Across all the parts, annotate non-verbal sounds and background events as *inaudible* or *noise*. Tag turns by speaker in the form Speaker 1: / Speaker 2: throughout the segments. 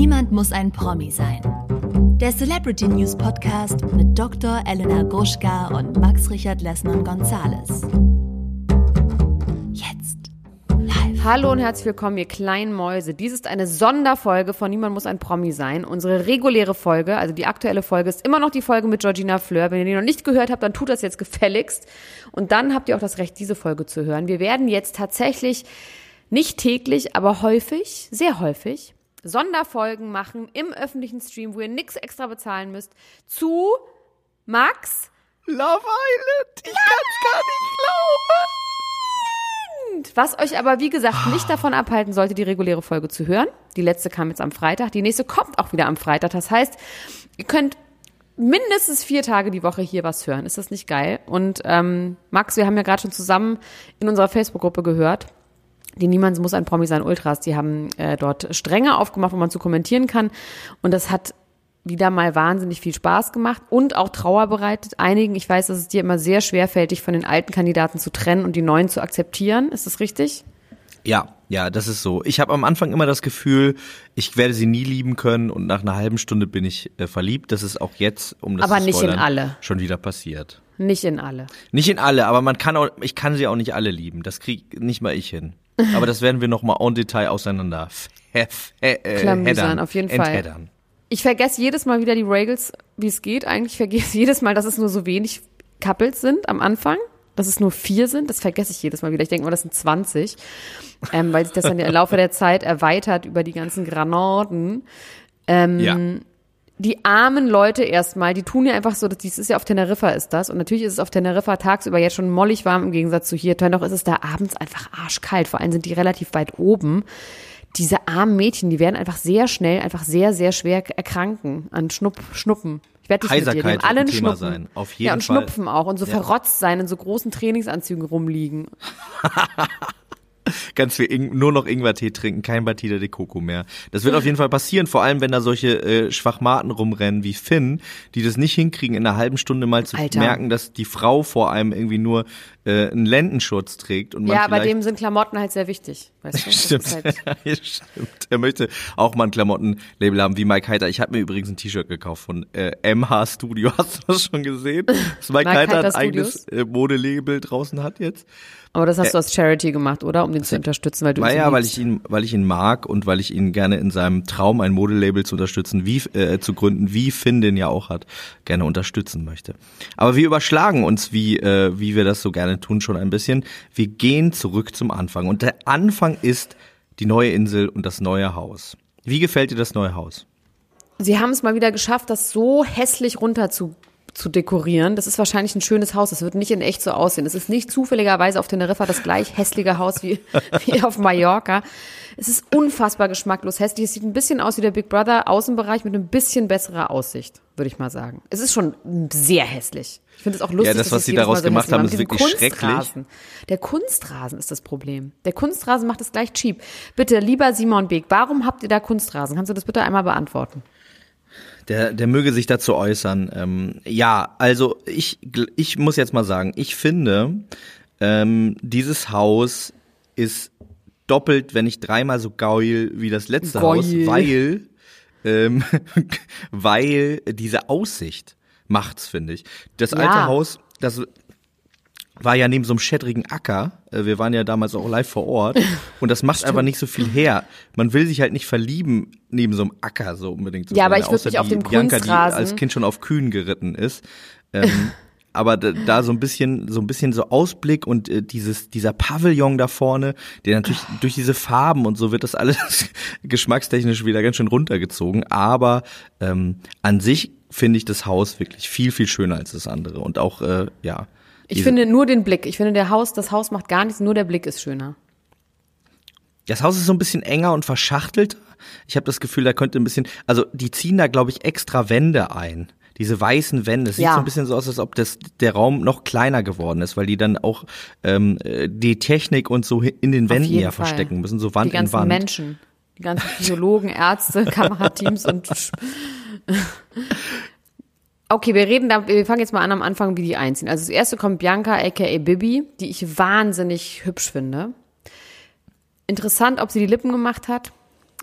Speaker 1: Niemand muss ein Promi sein. Der Celebrity News Podcast mit Dr. Elena Gruschka und Max Richard Lessmann Gonzales. Jetzt. Live.
Speaker 2: Hallo und herzlich willkommen, ihr kleinen Mäuse. Dies ist eine Sonderfolge von Niemand muss ein Promi sein. Unsere reguläre Folge, also die aktuelle Folge, ist immer noch die Folge mit Georgina Fleur. Wenn ihr die noch nicht gehört habt, dann tut das jetzt gefälligst. Und dann habt ihr auch das Recht, diese Folge zu hören. Wir werden jetzt tatsächlich nicht täglich, aber häufig, sehr häufig, Sonderfolgen machen im öffentlichen Stream, wo ihr nichts extra bezahlen müsst, zu Max.
Speaker 3: Love Island. Ich kann's gar nicht glauben.
Speaker 2: Was euch aber, wie gesagt, nicht davon abhalten sollte, die reguläre Folge zu hören. Die letzte kam jetzt am Freitag. Die nächste kommt auch wieder am Freitag. Das heißt, ihr könnt mindestens vier Tage die Woche hier was hören. Ist das nicht geil? Und ähm, Max, wir haben ja gerade schon zusammen in unserer Facebook-Gruppe gehört, die Niemand muss ein Promi sein Ultras, die haben äh, dort Stränge aufgemacht, wo man zu kommentieren kann. Und das hat wieder mal wahnsinnig viel Spaß gemacht und auch Trauer bereitet. Einigen, ich weiß, dass es dir immer sehr schwerfällt, dich von den alten Kandidaten zu trennen und die neuen zu akzeptieren. Ist das richtig?
Speaker 3: Ja, ja, das ist so. Ich habe am Anfang immer das Gefühl, ich werde sie nie lieben können und nach einer halben Stunde bin ich äh, verliebt. Das ist auch jetzt, um das
Speaker 2: Aber nicht in alle.
Speaker 3: schon wieder passiert.
Speaker 2: Nicht in alle.
Speaker 3: Nicht in alle, aber man kann auch, ich kann sie auch nicht alle lieben. Das krieg nicht mal ich hin. Aber das werden wir noch mal en Detail auseinander äh,
Speaker 2: Klamüsern,
Speaker 3: headern,
Speaker 2: auf jeden Fall.
Speaker 3: entheddern.
Speaker 2: Ich vergesse jedes Mal wieder die Regels, wie es geht. Eigentlich vergesse ich jedes Mal, dass es nur so wenig Couples sind am Anfang. Dass es nur vier sind, das vergesse ich jedes Mal wieder. Ich denke mal, das sind 20. Ähm, weil sich das dann im Laufe der Zeit erweitert über die ganzen Granaten. Ähm,
Speaker 3: Ja.
Speaker 2: Die armen Leute erstmal, die tun ja einfach so, dass dies ist ja auf Teneriffa ist das und natürlich ist es auf Teneriffa tagsüber jetzt schon mollig warm im Gegensatz zu hier. Dennoch ist es da abends einfach arschkalt. Vor allem sind die relativ weit oben. Diese armen Mädchen, die werden einfach sehr schnell, einfach sehr, sehr schwer erkranken an Schnupp, Schnuppen. Ich werde dich mit dir,
Speaker 3: Heiserkeit
Speaker 2: haben alle
Speaker 3: wird ein
Speaker 2: einen
Speaker 3: Thema
Speaker 2: Schnuppen.
Speaker 3: sein, auf
Speaker 2: ja,
Speaker 3: jeden
Speaker 2: und
Speaker 3: Fall.
Speaker 2: Schnupfen auch und so
Speaker 3: Ja.
Speaker 2: verrotzt sein, in so großen Trainingsanzügen rumliegen. *laughs* *laughs*
Speaker 3: Ganz viel Ing nur noch Ingwertee trinken, kein Batida de Coco mehr. Das wird auf jeden Fall passieren, vor allem wenn da solche äh, Schwachmaten rumrennen wie Finn, die das nicht hinkriegen, in einer halben Stunde mal zu
Speaker 2: Alter.
Speaker 3: merken, dass die Frau vor einem irgendwie nur äh, einen Lendenschutz trägt und man
Speaker 2: Ja, bei dem sind Klamotten halt sehr wichtig. Weißt du? *laughs*
Speaker 3: Stimmt.
Speaker 2: Halt, *laughs*
Speaker 3: Ja, stimmt. Er möchte auch mal ein Klamottenlabel haben wie Mike Heiter. Ich habe mir übrigens ein T-Shirt gekauft von äh, MH Studio. Hast du das schon gesehen? Dass Mike,
Speaker 2: Mike
Speaker 3: Heiter ein
Speaker 2: Heiter
Speaker 3: eigenes äh, Modelabel draußen hat jetzt?
Speaker 2: Aber das hast du als Charity gemacht, oder? Um den zu unterstützen, weil du ihn
Speaker 3: Weil
Speaker 2: so
Speaker 3: ja, weil ich ihn, weil ich ihn mag und weil ich ihn gerne in seinem Traum ein Modelabel zu unterstützen, wie äh, zu gründen, wie Finn den ja auch hat, gerne unterstützen möchte. Aber wir überschlagen uns, wie äh, wie wir das so gerne tun, schon ein bisschen. Wir gehen zurück zum Anfang und der Anfang ist die neue Insel und das neue Haus. Wie gefällt dir das neue Haus?
Speaker 2: Sie haben es mal wieder geschafft, das so hässlich runter zu, dekorieren. Das ist wahrscheinlich ein schönes Haus. Das wird nicht in echt so aussehen. Es ist nicht zufälligerweise auf Teneriffa das gleich hässliche Haus wie, *laughs* wie auf Mallorca. Es ist unfassbar geschmacklos hässlich. Es sieht ein bisschen aus wie der Big Brother Außenbereich mit ein bisschen besserer Aussicht, würde ich mal sagen. Es ist schon sehr hässlich. Ich finde es auch lustig,
Speaker 3: Ja, das,
Speaker 2: dass
Speaker 3: was
Speaker 2: sie
Speaker 3: daraus
Speaker 2: so
Speaker 3: gemacht haben, ist wirklich schrecklich.
Speaker 2: Der Kunstrasen ist das Problem. Der Kunstrasen macht es gleich cheap. Bitte, lieber Simon Beek, warum habt ihr da Kunstrasen? Kannst du das bitte einmal beantworten?
Speaker 3: Der, der möge sich dazu äußern. Ähm, ja, also ich, ich muss jetzt mal sagen, ich finde, ähm, dieses Haus ist doppelt, wenn nicht dreimal so geil wie das letzte
Speaker 2: Geil.
Speaker 3: Haus, weil, ähm, *laughs* weil diese Aussicht macht's, finde ich. Das alte
Speaker 2: Ja.
Speaker 3: Haus, das war ja neben so einem schädrigen Acker. Äh, Wir waren ja damals auch live vor Ort. *laughs* Und das macht einfach nicht so viel her. Man will sich halt nicht verlieben neben so einem Acker so unbedingt. So
Speaker 2: Ja, aber ich würd
Speaker 3: außer
Speaker 2: mich auf
Speaker 3: die
Speaker 2: dem
Speaker 3: Bianca,
Speaker 2: Kunstrasen-
Speaker 3: die als Kind schon auf Kühen geritten ist. Ähm, *laughs* aber da, da so ein bisschen, so ein bisschen so Ausblick und äh, dieses, dieser Pavillon da vorne, der natürlich durch diese Farben und so wird das alles *laughs* geschmackstechnisch wieder ganz schön runtergezogen. Aber ähm, an sich finde ich das Haus wirklich viel, viel schöner als das andere. Und auch, äh, ja.
Speaker 2: Ich finde nur den Blick. Ich finde, der Haus, das Haus macht gar nichts, nur der Blick ist schöner.
Speaker 3: Das Haus ist so ein bisschen enger und verschachtelt. Ich habe das Gefühl, da könnte ein bisschen, also die ziehen da, glaube ich, extra Wände ein. Diese weißen Wände. Es sieht
Speaker 2: Ja.
Speaker 3: so ein bisschen so aus, als ob das, der Raum noch kleiner geworden ist, weil die dann auch ähm, äh, die Technik und so in den Wänden ja
Speaker 2: Fall.
Speaker 3: verstecken müssen, so Wand
Speaker 2: Die ganzen
Speaker 3: in Wand.
Speaker 2: Menschen, die ganzen Psychologen, Ärzte, *laughs* Kamerateams und *laughs* Okay, wir reden da, wir fangen jetzt mal an am Anfang, wie die einziehen. Also das erste kommt Bianca, aka Bibi, die ich wahnsinnig hübsch finde. Interessant, ob sie die Lippen gemacht hat.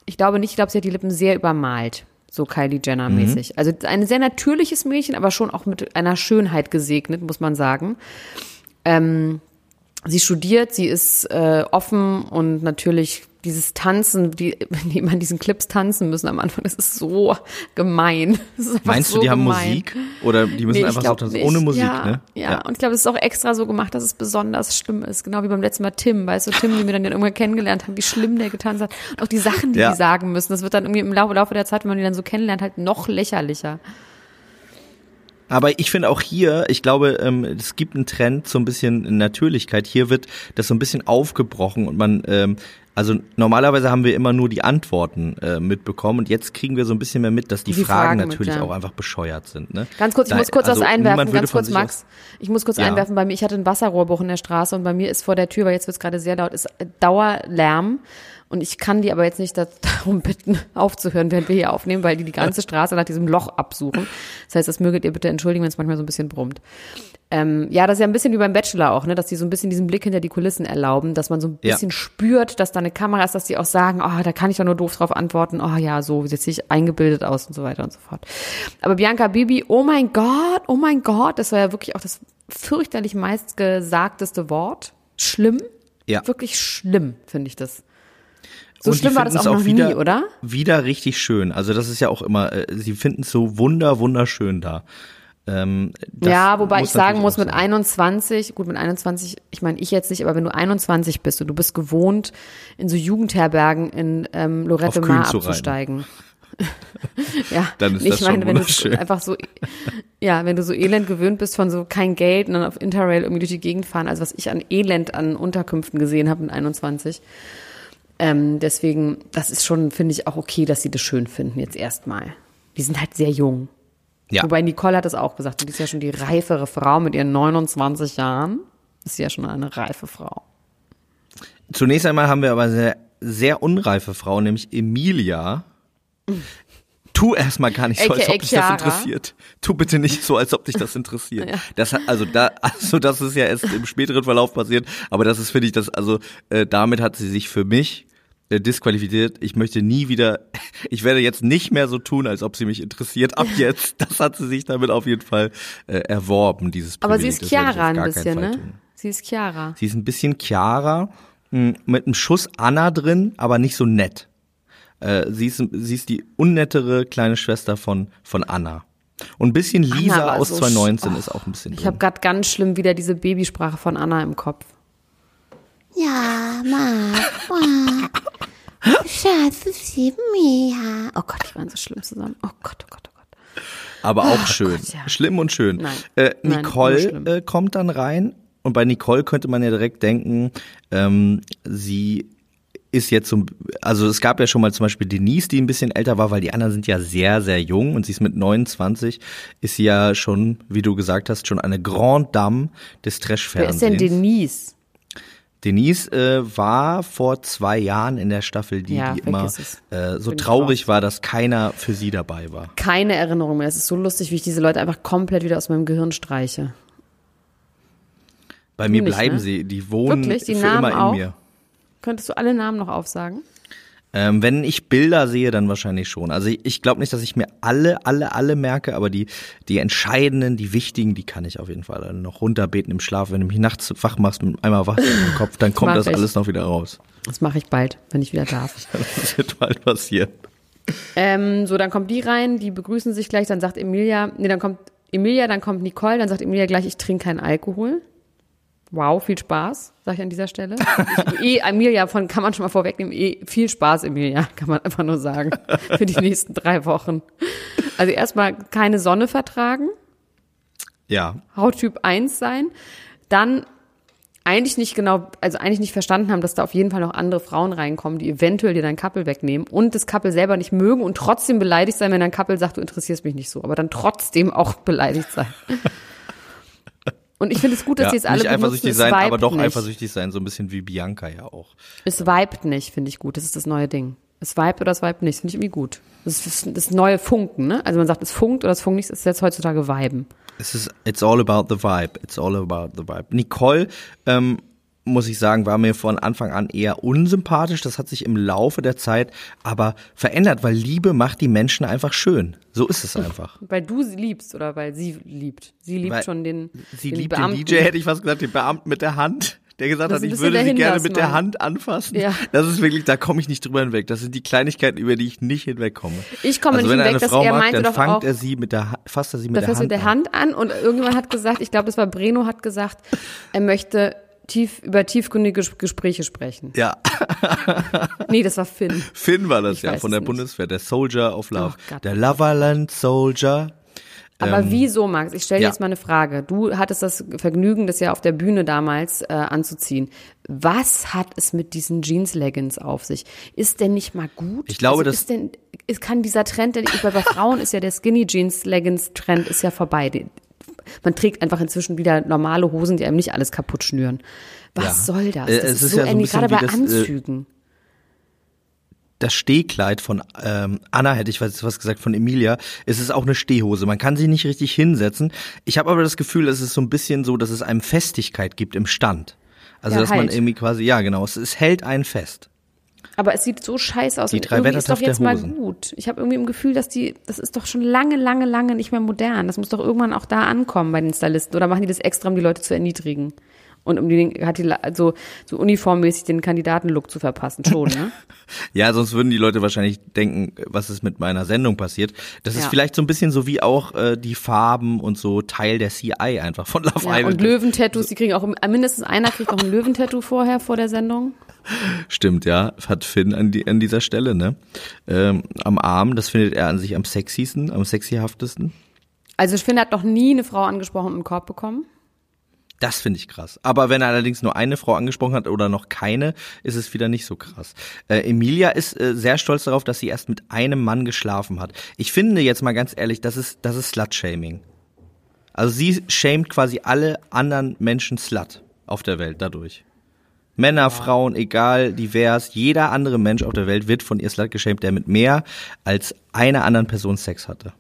Speaker 2: Ich glaube nicht, ich glaube, sie hat die Lippen sehr übermalt. So Kylie Jenner-mäßig.
Speaker 3: Mhm.
Speaker 2: Also ein sehr natürliches Mädchen, aber schon auch mit einer Schönheit gesegnet, muss man sagen. Ähm, sie studiert, sie ist äh, offen und natürlich dieses Tanzen, die, *laughs* die in diesen Clips tanzen müssen am Anfang, das ist so gemein. *laughs* Ist
Speaker 3: Meinst
Speaker 2: so
Speaker 3: du, die haben
Speaker 2: gemein.
Speaker 3: Musik? Oder die müssen
Speaker 2: Nee,
Speaker 3: einfach so tanzen?
Speaker 2: nicht.
Speaker 3: Ohne Musik,
Speaker 2: ja,
Speaker 3: ne?
Speaker 2: Ja. und ich glaube, es ist auch extra so gemacht, dass es besonders schlimm ist. Genau wie beim letzten Mal Tim. Weißt du, Tim, den wir dann irgendwann kennengelernt haben, wie schlimm der getanzt hat. Und auch die Sachen, die
Speaker 3: Ja.
Speaker 2: die sagen müssen, das wird dann irgendwie im Laufe, Laufe der Zeit, wenn man die dann so kennenlernt, halt noch lächerlicher.
Speaker 3: Aber ich finde auch hier, ich glaube, ähm, es gibt einen Trend so ein bisschen Natürlichkeit. Hier wird das so ein bisschen aufgebrochen und man, ähm, also normalerweise haben wir immer nur die Antworten äh, mitbekommen und jetzt kriegen wir so ein bisschen mehr mit, dass die,
Speaker 2: Die
Speaker 3: Fragen,
Speaker 2: Fragen mit,
Speaker 3: natürlich
Speaker 2: ja.
Speaker 3: auch einfach bescheuert sind. Ne?
Speaker 2: Ganz kurz, ich
Speaker 3: Da-
Speaker 2: muss kurz
Speaker 3: also
Speaker 2: was einwerfen, ganz kurz, Max. Ich muss kurz
Speaker 3: Ja.
Speaker 2: einwerfen, bei mir, ich hatte einen Wasserrohrbruch in der Straße und bei mir ist vor der Tür, weil jetzt wird es gerade sehr laut, ist äh, Dauerlärm. Und ich kann die aber jetzt nicht da- *laughs* darum bitten, aufzuhören, während wir hier aufnehmen, weil die die ganze *laughs* Straße nach diesem Loch absuchen. Das heißt, das möget ihr bitte entschuldigen, wenn es manchmal so ein bisschen brummt. Ähm, ja, das ist ja ein bisschen wie beim Bachelor auch, ne, dass die so ein bisschen diesen Blick hinter die Kulissen erlauben, dass man so ein
Speaker 3: Ja.
Speaker 2: bisschen spürt, dass da eine Kamera ist, dass die auch sagen, oh, da kann ich doch nur doof drauf antworten, oh ja, so, jetzt sehe ich eingebildet aus und so weiter und so fort. Aber Bianca Bibi, oh mein Gott, oh mein Gott, das war ja wirklich auch das fürchterlich meistgesagteste Wort. Schlimm.
Speaker 3: Ja.
Speaker 2: Wirklich schlimm, finde ich das. So
Speaker 3: Und
Speaker 2: schlimm war das auch, noch
Speaker 3: wieder,
Speaker 2: nie, oder?
Speaker 3: Wieder richtig schön. Also das ist ja auch immer, äh, sie finden es so wunder, wunderschön da. Ähm,
Speaker 2: Ja, wobei ich sagen muss, mit
Speaker 3: sein.
Speaker 2: 21, gut, mit 21, ich meine, ich jetzt nicht, aber wenn du 21 bist und du bist gewohnt, in so Jugendherbergen in ähm, Lorette
Speaker 3: Auf
Speaker 2: Mar
Speaker 3: reiten.
Speaker 2: abzusteigen. *laughs* ja,
Speaker 3: Dann ist
Speaker 2: ich
Speaker 3: das schon
Speaker 2: meine, wenn du einfach so, ja, wenn du so elend gewöhnt bist von so kein Geld und dann auf Interrail irgendwie durch die Gegend fahren, also was ich an Elend an Unterkünften gesehen habe mit 21. Ähm, deswegen, das ist schon, finde ich, auch okay, dass sie das schön finden, jetzt erstmal. Die sind halt sehr jung.
Speaker 3: Ja.
Speaker 2: Wobei Nicole hat es auch gesagt, die ist ja schon die reifere Frau mit ihren 29 Jahren. Ist sie ja schon eine reife Frau.
Speaker 3: Zunächst einmal haben wir aber eine sehr, sehr unreife Frau, nämlich Emilia. Tu erstmal gar nicht so, als ob dich das interessiert. Tu bitte nicht so, als ob dich das interessiert.
Speaker 2: Ja.
Speaker 3: Das hat, also da, also das ist ja erst im späteren Verlauf passiert, aber das ist, finde ich, das, also äh, damit hat sie sich für mich disqualifiziert. Ich möchte nie wieder, *laughs* ich werde jetzt nicht mehr so tun, als ob sie mich interessiert. Ab *laughs* jetzt, das hat sie sich damit auf jeden Fall äh, erworben, dieses
Speaker 2: Aber
Speaker 3: Privileg.
Speaker 2: sie ist Chiara ein bisschen, ne?
Speaker 3: tun.
Speaker 2: Sie ist Chiara.
Speaker 3: Sie ist ein bisschen Chiara, mh, mit einem Schuss Anna drin, aber nicht so nett. Äh, sie, ist, sie ist die unnettere kleine Schwester von, von Anna. Und ein bisschen Lisa aus
Speaker 2: so
Speaker 3: 2019
Speaker 2: sch-
Speaker 3: ist auch ein bisschen
Speaker 2: Ich habe gerade ganz schlimm wieder diese Babysprache von Anna im Kopf.
Speaker 4: Ja, Mama. Schatz, sieh mir.
Speaker 2: Oh Gott, die waren so schlimm zusammen. Oh Gott, oh Gott, oh Gott.
Speaker 3: aber auch schön.
Speaker 2: Gott, ja.
Speaker 3: Schlimm und schön.
Speaker 2: Nein.
Speaker 3: Äh,
Speaker 2: Nein,
Speaker 3: Nicole
Speaker 2: schlimm.
Speaker 3: äh, kommt dann rein und bei Nicole könnte man ja direkt denken, ähm, sie ist jetzt so, also es gab ja schon mal zum Beispiel Denise, die ein bisschen älter war, weil die anderen sind ja sehr, sehr jung und sie ist mit 29, ist sie ja schon, wie du gesagt hast, schon eine Grande Dame des
Speaker 2: Wer ist
Speaker 3: Trash-Fernsehens.
Speaker 2: denn Denise?
Speaker 3: Denise äh, war vor zwei Jahren in der Staffel, die,
Speaker 2: Ja,
Speaker 3: die immer äh, so
Speaker 2: Bin
Speaker 3: traurig war, dass keiner für sie dabei war.
Speaker 2: Keine Erinnerung mehr. Es ist so lustig, wie ich diese Leute einfach komplett wieder aus meinem Gehirn streiche.
Speaker 3: Bei mir
Speaker 2: nicht,
Speaker 3: bleiben
Speaker 2: ne?
Speaker 3: sie, die wohnen
Speaker 2: Wirklich? Die
Speaker 3: für
Speaker 2: Namen
Speaker 3: immer in
Speaker 2: auch?
Speaker 3: mir.
Speaker 2: Könntest du alle Namen noch aufsagen?
Speaker 3: Ähm, wenn ich Bilder sehe, dann wahrscheinlich schon. Also ich, ich glaube nicht, dass ich mir alle, alle, alle merke, aber die, die entscheidenden, die wichtigen, die kann ich auf jeden Fall noch runterbeten im Schlaf. Wenn du mich nachts wach machst mit einmal wach im *laughs* Kopf, dann kommt
Speaker 2: mag
Speaker 3: das
Speaker 2: ich.
Speaker 3: alles noch wieder raus.
Speaker 2: Das mache ich bald, wenn ich wieder darf. *laughs*
Speaker 3: Das wird bald passieren.
Speaker 2: Ähm, so, dann kommt die rein, die begrüßen sich gleich, dann sagt Emilia, nee, dann kommt Emilia, dann kommt Nicole, dann sagt Emilia gleich, ich trinke keinen Alkohol. Wow, viel Spaß, sag ich an dieser Stelle. Ich, eh, Emilia, von kann man schon mal vorwegnehmen, eh, viel Spaß, Emilia, kann man einfach nur sagen, für die nächsten drei Wochen. Also erstmal keine Sonne vertragen,
Speaker 3: Ja,
Speaker 2: Hauttyp 1 sein, dann eigentlich nicht genau, also eigentlich nicht verstanden haben, dass da auf jeden Fall noch andere Frauen reinkommen, die eventuell dir dein Couple wegnehmen und das Couple selber nicht mögen und trotzdem beleidigt sein, wenn dein Couple sagt, du interessierst mich nicht so, aber dann trotzdem auch beleidigt sein. Und ich finde es gut, dass
Speaker 3: ja
Speaker 2: die jetzt alle
Speaker 3: nicht
Speaker 2: benutzen,
Speaker 3: eifersüchtig
Speaker 2: es
Speaker 3: sein, aber doch
Speaker 2: nicht.
Speaker 3: eifersüchtig sein, so ein bisschen wie Bianca ja auch.
Speaker 2: Es vibet nicht, finde ich gut. Das ist das neue Ding. Es vibet oder es vibet nicht, finde ich irgendwie gut. Das ist das neue Funken, ne? Also man sagt, es funkt oder es funkt nicht, das ist jetzt heutzutage Viben.
Speaker 3: Es ist, it's all about the vibe. It's all about the vibe. Nicole ähm, muss ich sagen, war mir von Anfang an eher unsympathisch. Das hat sich im Laufe der Zeit aber verändert, weil Liebe macht die Menschen einfach schön. So ist es einfach. *laughs*
Speaker 2: Weil du sie liebst oder weil sie liebt. Sie liebt
Speaker 3: Weil
Speaker 2: schon den,
Speaker 3: Sie
Speaker 2: den
Speaker 3: liebt
Speaker 2: Beamten.
Speaker 3: den DJ, hätte ich fast gesagt, den Beamten mit der Hand. Der gesagt
Speaker 2: Das
Speaker 3: hat, ich würde sie gerne mit der. Hand anfassen.
Speaker 2: Ja.
Speaker 3: Das ist wirklich, da komme ich nicht drüber hinweg. Das sind die Kleinigkeiten, über die ich nicht hinwegkomme.
Speaker 2: Ich komme
Speaker 3: also
Speaker 2: nicht hinweg, dass
Speaker 3: Frau
Speaker 2: er
Speaker 3: mag,
Speaker 2: meinte
Speaker 3: dann
Speaker 2: doch
Speaker 3: fangt
Speaker 2: auch-
Speaker 3: er sie mit der, fasst er sie mit der Hand
Speaker 2: mit der Hand an und irgendjemand hat gesagt, ich glaube, das war Breno, hat gesagt, er möchte tief, über tiefgründige Ges- Gespräche sprechen.
Speaker 3: Ja, *laughs*
Speaker 2: Nee, das war Finn.
Speaker 3: Finn war das
Speaker 2: Ich
Speaker 3: ja von der. Bundeswehr, der Soldier of Love.
Speaker 2: Oh
Speaker 3: der Loverland Soldier.
Speaker 2: Aber wieso, Max? Ich stelle
Speaker 3: Ähm, ja.
Speaker 2: jetzt mal eine Frage. Du hattest das Vergnügen, das ja auf der Bühne damals äh, anzuziehen. Was hat es mit diesen Jeans-Leggings auf sich? Ist denn nicht mal gut?
Speaker 3: Ich glaube,
Speaker 2: also
Speaker 3: das-
Speaker 2: ist denn, ist, kann dieser Trend, denn bei, bei Frauen ist ja der Skinny-Jeans-Leggings-Trend ist ja vorbei. Man trägt einfach inzwischen wieder normale Hosen, die einem nicht alles kaputt schnüren. Was
Speaker 3: Ja.
Speaker 2: soll das?
Speaker 3: Äh,
Speaker 2: Das
Speaker 3: es
Speaker 2: ist
Speaker 3: ist
Speaker 2: so
Speaker 3: ja so ein
Speaker 2: gerade bei
Speaker 3: das, äh,
Speaker 2: Anzügen.
Speaker 3: das Stehkleid von ähm, Anna, hätte ich was, gesagt, von Emilia, es ist auch eine Stehhose. Man kann sie nicht richtig hinsetzen. Ich habe aber das Gefühl, es ist so ein bisschen so, dass es einem Festigkeit gibt im Stand. Also
Speaker 2: Ja,
Speaker 3: dass man
Speaker 2: halt.
Speaker 3: irgendwie quasi, ja genau, es, es hält einen fest.
Speaker 2: Aber es sieht so scheiße aus.
Speaker 3: Die
Speaker 2: und
Speaker 3: drei
Speaker 2: irgendwie ist doch jetzt mal gut. Ich habe irgendwie im Gefühl, dass die, das ist doch schon lange, lange, lange nicht mehr modern. Das muss doch irgendwann auch da ankommen bei den Stylisten. Oder machen die das extra, um die Leute zu erniedrigen? Und um die, hat die, also, so uniformmäßig den Kandidatenlook zu verpassen, schon, ne? *laughs*
Speaker 3: Ja, sonst würden die Leute wahrscheinlich denken, was ist mit meiner Sendung passiert. Das ist
Speaker 2: Ja.
Speaker 3: vielleicht so ein bisschen so wie auch äh, die Farben und so Teil der CI einfach von Love
Speaker 2: Ja,
Speaker 3: Island.
Speaker 2: und Löwentattoos, die kriegen auch, mindestens einer kriegt auch ein Löwentattoo vorher, vor der Sendung.
Speaker 3: Stimmt, ja, hat Finn an, die, an dieser Stelle, ne? Ähm, am Arm, das findet er an sich am sexiesten, am sexyhaftesten.
Speaker 2: Also er hat noch nie eine Frau angesprochen und einen Korb bekommen.
Speaker 3: Das finde ich krass. Aber wenn er allerdings nur eine Frau angesprochen hat oder noch keine, ist es wieder nicht so krass. Äh, Emilia ist äh, sehr stolz darauf, dass sie erst mit einem Mann geschlafen hat. Ich finde jetzt mal ganz ehrlich, das ist, das ist Slut-Shaming. Also sie shamed quasi alle anderen Menschen Slut auf der Welt dadurch. Männer, Frauen, egal, divers, jeder andere Mensch auf der Welt wird von ihr Slut geshamed, der mit mehr als einer anderen Person Sex hatte.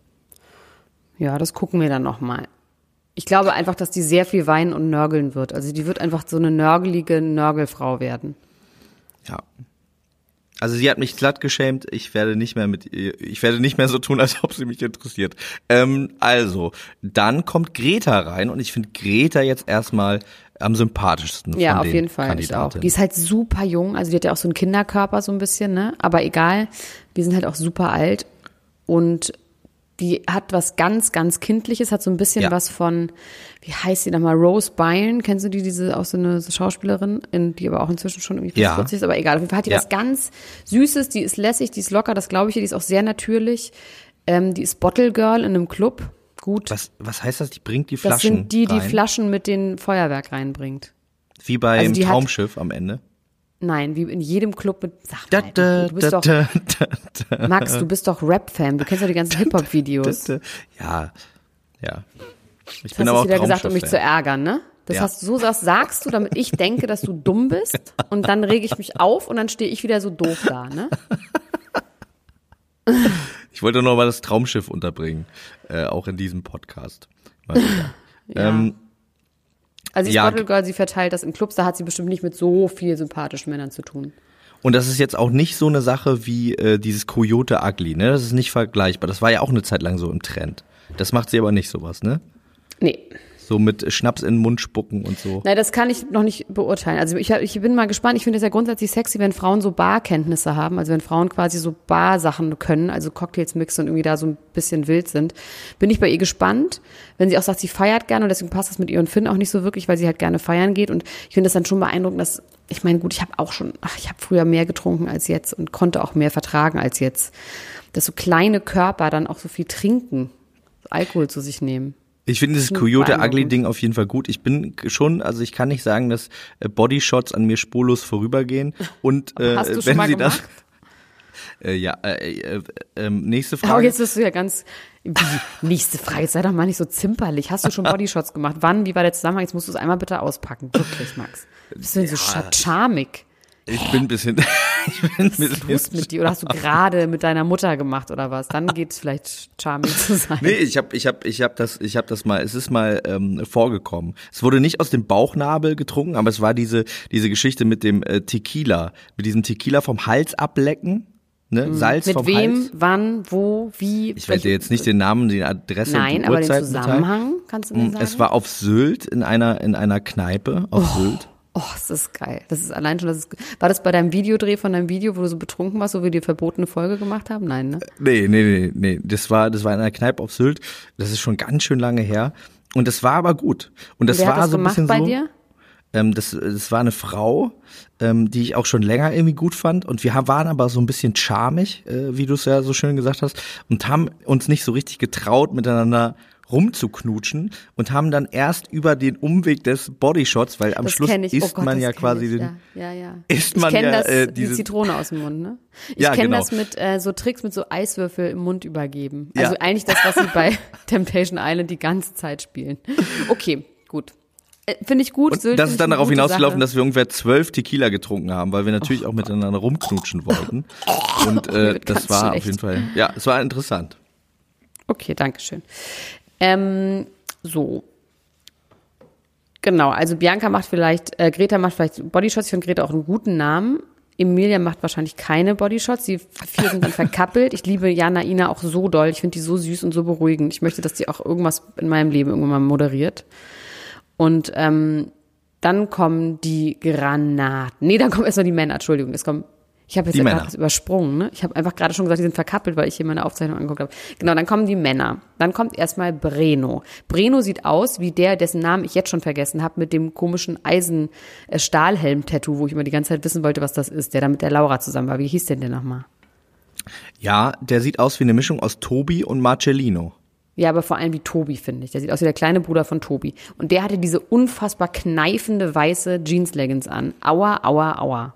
Speaker 2: Ja, das gucken wir dann nochmal. Ich glaube einfach, dass die sehr viel weinen und nörgeln wird. Also die wird einfach so eine nörgelige Nörgelfrau werden.
Speaker 3: Ja. Also sie hat mich glatt geschämt. Ich werde nicht mehr mit ihr, ich werde nicht mehr so tun, als ob sie mich interessiert. Ähm, also, dann kommt Greta rein und ich finde Greta jetzt erstmal am sympathischsten.
Speaker 2: Ja, auf
Speaker 3: den
Speaker 2: jeden Fall. Ich auch. Die ist halt super jung. Also die hat ja auch so einen Kinderkörper so ein bisschen, ne? Aber egal. Die sind halt auch super alt. Und die hat was ganz, ganz Kindliches, hat so ein bisschen
Speaker 3: Ja.
Speaker 2: was von, wie heißt sie nochmal, Rose Byrne, kennst du die, diese, auch so eine Schauspielerin, in, die aber auch inzwischen schon irgendwie
Speaker 3: Ja.
Speaker 2: 40 ist, aber egal, auf jeden Fall hat die
Speaker 3: Ja.
Speaker 2: was ganz Süßes, die ist lässig, die ist locker, das glaube ich ihr, die ist auch sehr natürlich, ähm, die ist Bottle Girl in einem Club, gut.
Speaker 3: was, was heißt das? Die bringt die
Speaker 2: das
Speaker 3: Flaschen
Speaker 2: sind die, die
Speaker 3: rein,
Speaker 2: Flaschen mit den Feuerwerk reinbringt.
Speaker 3: wie beim
Speaker 2: also die hat-
Speaker 3: Traumschiff am Ende.
Speaker 2: Nein, wie in jedem Club mit, sag mal,
Speaker 3: da,
Speaker 2: du bist doch, Max, du bist doch Rap-Fan, du kennst doch die ganzen *laughs* Hip-Hop-Videos.
Speaker 3: Ja, ja. Ich
Speaker 2: Das
Speaker 3: bin
Speaker 2: hast
Speaker 3: aber
Speaker 2: du
Speaker 3: auch
Speaker 2: wieder gesagt, um mich zu ärgern, ne? Das
Speaker 3: Ja.
Speaker 2: hast so das sagst du, damit ich denke, dass du dumm bist und dann rege ich mich auf und dann stehe ich wieder so doof da, ne? *laughs*
Speaker 3: Ich wollte noch mal das Traumschiff unterbringen, äh, auch in diesem Podcast. Mal wieder.
Speaker 2: Ja.
Speaker 3: ähm,
Speaker 2: Also die
Speaker 3: Ja,
Speaker 2: Bottle Girl, sie verteilt das in Clubs, da hat sie bestimmt nicht mit so viel sympathischen Männern zu tun.
Speaker 3: Und das ist jetzt auch nicht so eine Sache wie äh, dieses Coyote Ugly, ne? Das ist nicht vergleichbar. Das war ja auch eine Zeit lang so im Trend. Das macht sie aber nicht sowas, ne?
Speaker 2: Nee,
Speaker 3: So mit Schnaps in den Mund spucken und so.
Speaker 2: Nein, das kann ich noch nicht beurteilen. Also ich, ich bin mal gespannt. Ich finde es ja grundsätzlich sexy, wenn Frauen so Barkenntnisse haben. Also wenn Frauen quasi so Bar-Sachen können, also Cocktails mixen und irgendwie da so ein bisschen wild sind. Bin ich bei ihr gespannt. Wenn sie auch sagt, sie feiert gerne und deswegen passt das mit ihr und Finn auch nicht so wirklich, weil sie halt gerne feiern geht. Und ich finde das dann schon beeindruckend, dass, ich meine, gut, ich habe auch schon, ach, ich habe früher mehr getrunken als jetzt und konnte auch mehr vertragen als jetzt. Dass so kleine Körper dann auch so viel trinken, Alkohol zu sich nehmen.
Speaker 3: Ich finde dieses Coyote. Ugly Ding auf jeden Fall gut. Ich bin schon, also ich kann nicht sagen, dass äh, Bodyshots an mir spurlos vorübergehen. Und *laughs* äh,
Speaker 2: Hast du schon
Speaker 3: wenn
Speaker 2: mal
Speaker 3: sie das.
Speaker 2: gemacht? *laughs*
Speaker 3: Äh, ja, äh, äh, äh, nächste
Speaker 2: Oh,
Speaker 3: Frage.
Speaker 2: jetzt bist du ja ganz. Wie? Nächste Frage. Jetzt sei doch mal nicht so zimperlich. Hast du schon Bodyshots gemacht? Wann? Wie war der Zusammenhang? Jetzt musst du es einmal bitte auspacken. Wirklich, Max. Bist du denn so scha- charmig?
Speaker 3: Ich bin ein bisschen. *laughs* ein bisschen
Speaker 2: Los mit dir. Oder hast du gerade mit deiner Mutter gemacht oder was? Dann geht's vielleicht charming zu sein.
Speaker 3: Nee, ich habe ich hab, ich hab das ich hab das mal, es ist mal ähm, vorgekommen. Es wurde nicht aus dem Bauchnabel getrunken, aber es war diese diese Geschichte mit dem äh, Tequila, mit diesem Tequila vom Hals ablecken, ne? Salz
Speaker 2: Mit
Speaker 3: vom
Speaker 2: wem,
Speaker 3: Hals.
Speaker 2: wann, wo, wie?
Speaker 3: Ich werde dir jetzt nicht den Namen, die Adresse
Speaker 2: Nein,
Speaker 3: und die
Speaker 2: aber den
Speaker 3: Uhrzeit.
Speaker 2: Zusammenhang kannst du mir sagen?
Speaker 3: Es war auf Sylt in einer in einer Kneipe auf Sylt.
Speaker 2: Oh, das ist geil. Das ist allein schon, das ist, war das bei deinem Videodreh von deinem Video, wo du so betrunken warst, wo wir die verbotene Folge gemacht haben? Nein, ne?
Speaker 3: Nee, nee, nee, nee. Das war, das war in einer Kneipe auf Sylt. Das ist schon ganz schön lange her. Und das war aber gut. Und das
Speaker 2: Wer
Speaker 3: war
Speaker 2: hat das
Speaker 3: so ein bisschen
Speaker 2: bei
Speaker 3: so.
Speaker 2: dir?
Speaker 3: Ähm, das, das war eine Frau, ähm, die ich auch schon länger irgendwie gut fand. Und wir haben- waren aber so ein bisschen charmig, äh, wie du es ja so schön gesagt hast, und haben uns nicht so richtig getraut, miteinander rumzuknutschen und haben dann erst über den Umweg des Bodyshots, weil am
Speaker 2: Das
Speaker 3: Schluss
Speaker 2: ich. Oh
Speaker 3: isst
Speaker 2: Gott,
Speaker 3: man ja quasi
Speaker 2: ich.
Speaker 3: den,
Speaker 2: Ja, ja, ja.
Speaker 3: isst man ja,
Speaker 2: das,
Speaker 3: äh,
Speaker 2: die
Speaker 3: diese-
Speaker 2: Zitrone aus dem Mund, ne? Ich
Speaker 3: Ja,
Speaker 2: kenne
Speaker 3: genau.
Speaker 2: das mit äh, so Tricks mit so Eiswürfel im Mund übergeben. Also
Speaker 3: Ja.
Speaker 2: eigentlich das, was sie bei *laughs* Temptation Island die ganze Zeit spielen. Okay, gut. Äh, Finde ich gut.
Speaker 3: Und das ist dann darauf hinausgelaufen,
Speaker 2: Sache.
Speaker 3: dass wir ungefähr zwölf Tequila getrunken haben, weil wir natürlich auch miteinander rumknutschen wollten. *laughs* Und
Speaker 2: Mir
Speaker 3: äh, das war
Speaker 2: schlecht.
Speaker 3: auf jeden Fall, ja, es war interessant.
Speaker 2: Okay, danke schön. Ähm, so. Genau, also Bianca macht vielleicht, äh, Greta macht vielleicht Bodyshots. Ich finde Greta auch einen guten Namen. Emilia macht wahrscheinlich keine Bodyshots. Die vier sind dann verkappelt. Ich liebe Jana Ina auch so doll. Ich finde die so süß und so beruhigend. Ich möchte, dass die auch irgendwas in meinem Leben irgendwann mal moderiert. Und ähm, dann kommen die Granaten. Nee, dann kommen erstmal die Männer, Entschuldigung. Es kommen, ich habe jetzt
Speaker 3: Die
Speaker 2: ja gerade übersprungen, ne? Ich habe einfach gerade schon gesagt, die sind verkappelt, weil ich hier meine Aufzeichnung angeguckt habe. Genau, dann kommen die Männer. Dann kommt erstmal Breno. Breno sieht aus wie der, dessen Namen ich jetzt schon vergessen habe, mit dem komischen Eisen-Stahlhelm-Tattoo, wo ich immer die ganze Zeit wissen wollte, was das ist, der da mit der Laura zusammen war. Wie hieß denn der nochmal?
Speaker 3: Ja, der sieht aus wie eine Mischung aus Tobi und Marcellino.
Speaker 2: Ja, aber vor allem wie Tobi, finde ich. Der sieht aus wie der kleine Bruder von Tobi. Und der hatte diese unfassbar kneifende weiße Jeans-Leggings an. Aua, aua, aua.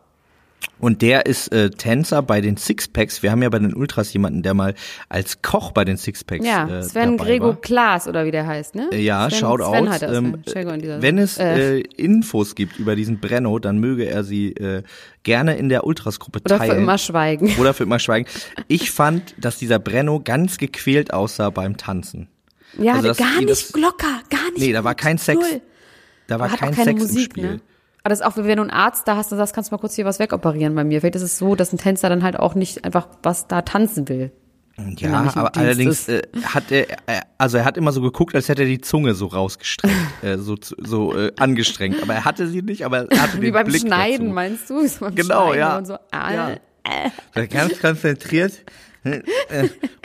Speaker 3: Und der ist äh, Tänzer bei den Sixpacks. Wir haben ja bei den Ultras jemanden, der mal als Koch bei den Sixpacks
Speaker 2: Ja,
Speaker 3: äh,
Speaker 2: Sven Grego. Klaas oder wie der heißt, ne?
Speaker 3: Ja,
Speaker 2: Sven,
Speaker 3: shout
Speaker 2: Sven
Speaker 3: out.
Speaker 2: hat das,
Speaker 3: Ähm,
Speaker 2: ne?
Speaker 3: Wenn es
Speaker 2: äh,
Speaker 3: äh, Infos gibt über diesen Brenno, dann möge er sie äh, gerne in der Ultras-Gruppe
Speaker 2: oder
Speaker 3: teilen.
Speaker 2: für immer schweigen. *laughs*
Speaker 3: Oder für immer schweigen. Ich fand, dass dieser Brenno ganz gequält aussah beim Tanzen.
Speaker 2: Ja,
Speaker 3: also,
Speaker 2: gar nicht
Speaker 3: das-
Speaker 2: locker, gar nicht.
Speaker 3: Nee, da war kein Sex.
Speaker 2: Null.
Speaker 3: Da war kein Sex
Speaker 2: Musik,
Speaker 3: im Spiel.
Speaker 2: ne? Aber das ist auch, wenn du einen Arzt da hast und sagst, kannst du mal kurz hier was wegoperieren bei mir. Vielleicht ist es so, dass ein Tänzer dann halt auch nicht einfach was da tanzen will.
Speaker 3: Ja, aber allerdings äh, hat er, äh, also er hat immer so geguckt, als hätte er die Zunge so rausgestreckt, *laughs* äh, so so äh, angestrengt. Aber er hatte sie nicht, aber er hatte
Speaker 2: Wie
Speaker 3: den
Speaker 2: beim
Speaker 3: Blick
Speaker 2: Schneiden,
Speaker 3: dazu.
Speaker 2: meinst du? So beim
Speaker 3: Genau,
Speaker 2: Schneiden
Speaker 3: ja.
Speaker 2: Und so, ah,
Speaker 3: Ja. Ganz konzentriert. Äh,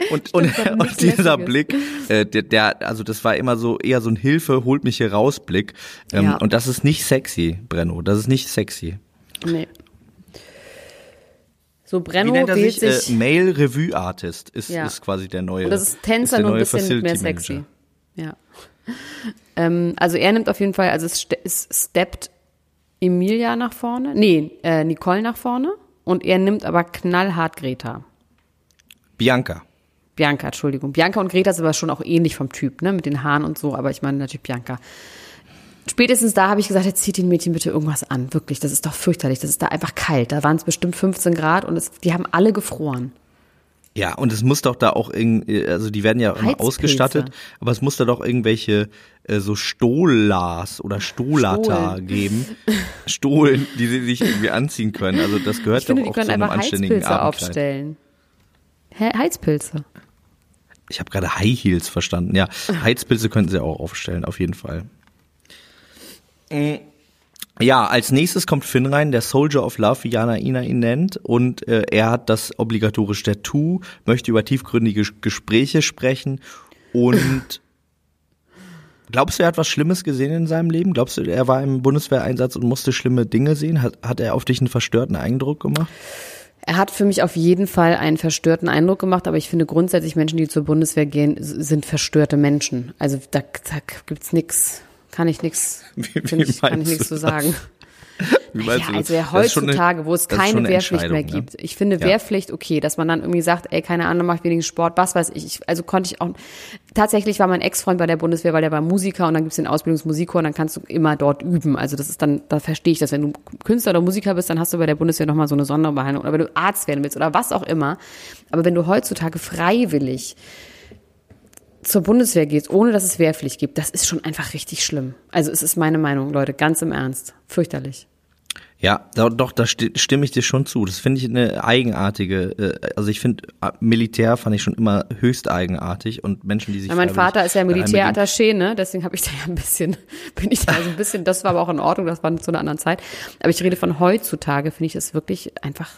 Speaker 3: und, und, und
Speaker 2: nichts
Speaker 3: dieser. Blick, äh, der, der, also das war immer so eher so ein Hilfe, holt mich hier raus Blick. Ähm,
Speaker 2: Ja.
Speaker 3: Und das ist nicht sexy, Brenno. Das ist nicht sexy.
Speaker 2: Nee. So,
Speaker 3: Wie
Speaker 2: Brenno
Speaker 3: nennt er sich?
Speaker 2: sich.
Speaker 3: Äh, Male Revue Artist ist,
Speaker 2: Ja.
Speaker 3: ist quasi der neue.
Speaker 2: Und das ist Tänzer nur ein bisschen
Speaker 3: Facility
Speaker 2: mehr sexy.
Speaker 3: Manager.
Speaker 2: Ja. ähm, also er nimmt auf jeden Fall, also es, ste es steppt Emilia nach vorne, nee, äh, Nicole nach vorne und er nimmt aber knallhart Greta.
Speaker 3: Bianca.
Speaker 2: Bianca, Entschuldigung. Bianca und Greta sind aber schon auch ähnlich vom Typ, ne, mit den Haaren und so, aber ich meine natürlich Bianca. Spätestens da habe ich gesagt, jetzt zieht den Mädchen bitte irgendwas an. Wirklich, das ist doch fürchterlich. Das ist da einfach kalt. Da waren es bestimmt 15 Grad und es, die haben alle gefroren.
Speaker 3: Ja, und es muss doch da auch irgendwie, also die werden ja immer ausgestattet, aber es muss da doch irgendwelche äh, so Stolas oder Stolata
Speaker 2: Stohlen.
Speaker 3: geben. Stohlen, die sie sich irgendwie anziehen können. Also das gehört
Speaker 2: Ich finde,
Speaker 3: doch
Speaker 2: die
Speaker 3: auch zu
Speaker 2: können
Speaker 3: einem
Speaker 2: einfach
Speaker 3: anständigen
Speaker 2: Heizpilze aufstellen. Heizpilze.
Speaker 3: Ich habe gerade High Heels verstanden. Ja, Heizpilze könnten sie auch aufstellen, auf jeden Fall. Ja, als nächstes kommt Finn rein, der Soldier of Love, wie Jana Ina ihn nennt. Und äh, er hat das obligatorische Tattoo, möchte über tiefgründige Gespräche sprechen. Und *clears throat* glaubst du, er hat was Schlimmes gesehen in seinem Leben? Glaubst du, er war im Bundeswehreinsatz und musste schlimme Dinge sehen? Hat, hat er auf dich einen verstörten Eindruck gemacht?
Speaker 2: Er hat für mich auf jeden Fall einen verstörten Eindruck gemacht, aber ich finde grundsätzlich Menschen, die zur Bundeswehr gehen, sind verstörte Menschen. Also da, da gibt's nix, kann ich nix,
Speaker 3: Wie-
Speaker 2: ich, kann ich
Speaker 3: du
Speaker 2: zu
Speaker 3: das?
Speaker 2: sagen.
Speaker 3: Wie meinst
Speaker 2: ja,
Speaker 3: du
Speaker 2: also ja,
Speaker 3: eine-
Speaker 2: heutzutage, wo es keine
Speaker 3: eine
Speaker 2: Wehrpflicht mehr
Speaker 3: ne?
Speaker 2: gibt. Ich finde
Speaker 3: Ja.
Speaker 2: Wehrpflicht okay, dass man dann irgendwie sagt, ey, keine Ahnung, mach ich weniger Sport, was weiß ich. ich. Also konnte ich auch, tatsächlich war mein Ex-Freund bei der Bundeswehr, weil der war Musiker und dann gibt's den Ausbildungsmusikchor und dann kannst du immer dort üben. Also das ist dann, da verstehe ich das. Wenn du Künstler oder Musiker bist, dann hast du bei der Bundeswehr nochmal so eine Sonderbehandlung. Oder wenn du Arzt werden willst oder was auch immer. Aber wenn du heutzutage freiwillig zur Bundeswehr gehst, ohne dass es Wehrpflicht gibt, das ist schon einfach richtig schlimm. Also es ist meine Meinung, Leute, ganz im Ernst. Fürchterlich.
Speaker 3: Ja, doch, da sti- stimme ich dir schon zu. Das finde ich eine eigenartige, äh, also ich finde, äh, Militär fand ich schon immer höchst eigenartig und Menschen, die sich
Speaker 2: Ja, mein Vater ist ja Militärattaché, ne? Deswegen habe ich da ja ein bisschen, *laughs* bin ich da so ein bisschen, das war aber auch in Ordnung, das war zu einer anderen Zeit. Aber ich rede von heutzutage, finde ich das wirklich einfach,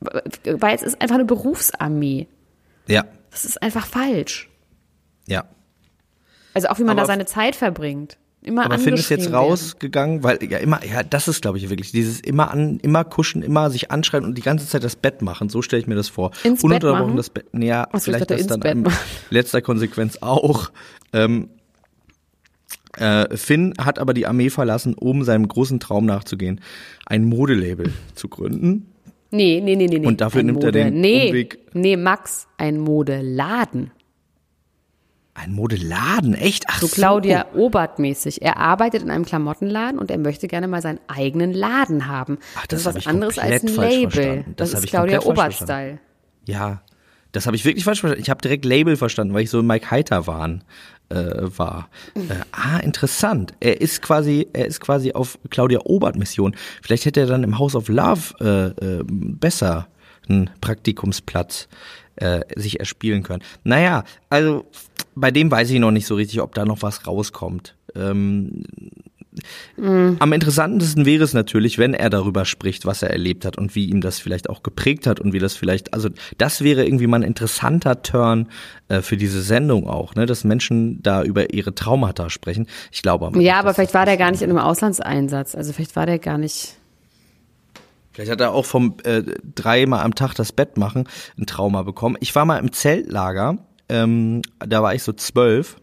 Speaker 2: weil es ist einfach eine Berufsarmee.
Speaker 3: Ja,
Speaker 2: Das ist einfach falsch.
Speaker 3: ja.
Speaker 2: Also auch wie man
Speaker 3: Aber-
Speaker 2: da seine Zeit verbringt. Immer
Speaker 3: Aber findest du jetzt rausgegangen, weil ja immer, ja, das ist glaube ich wirklich dieses immer an, immer kuschen, immer sich anschreien und die ganze Zeit das Bett machen. So stelle ich mir das vor.
Speaker 2: Ins Bett
Speaker 3: Ununterbrochen
Speaker 2: machen?
Speaker 3: das Bett. Ja,
Speaker 2: ich
Speaker 3: vielleicht das dann
Speaker 2: Bett
Speaker 3: in *laughs* letzter Konsequenz auch. Ähm, äh, Finn hat aber die Armee verlassen, um seinem großen Traum nachzugehen, ein Modelabel zu gründen.
Speaker 2: Nee, nee, nee, nee, nee.
Speaker 3: Und dafür nimmt er
Speaker 2: Mode,
Speaker 3: den
Speaker 2: nee,
Speaker 3: Umweg-
Speaker 2: Nee, Max, ein Modeladen.
Speaker 3: Ein Modeladen, echt? Ach
Speaker 2: So Claudia Obert mäßig. Er arbeitet in einem Klamottenladen und er möchte gerne mal seinen eigenen Laden haben.
Speaker 3: Ach,
Speaker 2: das,
Speaker 3: das
Speaker 2: ist was anderes als ein Label.
Speaker 3: verstanden.
Speaker 2: Das,
Speaker 3: Das
Speaker 2: ist Claudia Obert-Style.
Speaker 3: Ja, das habe ich wirklich falsch verstanden. Ich habe direkt Label verstanden, weil ich so Mike Heiter waren äh, war. Äh, ah, interessant. Er ist quasi, er ist quasi auf Claudia Obert Mission. Vielleicht hätte er dann im House of Love äh, äh, besser einen Praktikumsplatz äh, sich erspielen können. Naja, also bei dem weiß ich noch nicht so richtig, ob da noch was rauskommt. Ähm, am interessantesten wäre es natürlich, wenn er darüber spricht, was er erlebt hat und wie ihm das vielleicht auch geprägt hat und wie das vielleicht, also das wäre irgendwie mal ein interessanter Turn äh, für diese Sendung auch, ne, dass Menschen da über ihre Traumata sprechen. Ich glaube aber.
Speaker 2: Ja, aber vielleicht war der gar nicht in einem Auslandseinsatz. Also vielleicht war der gar nicht.
Speaker 3: Vielleicht hat er auch vom äh, dreimal am Tag das Bett machen ein Trauma bekommen. Ich war mal im Zeltlager, ähm, da war ich so zwölf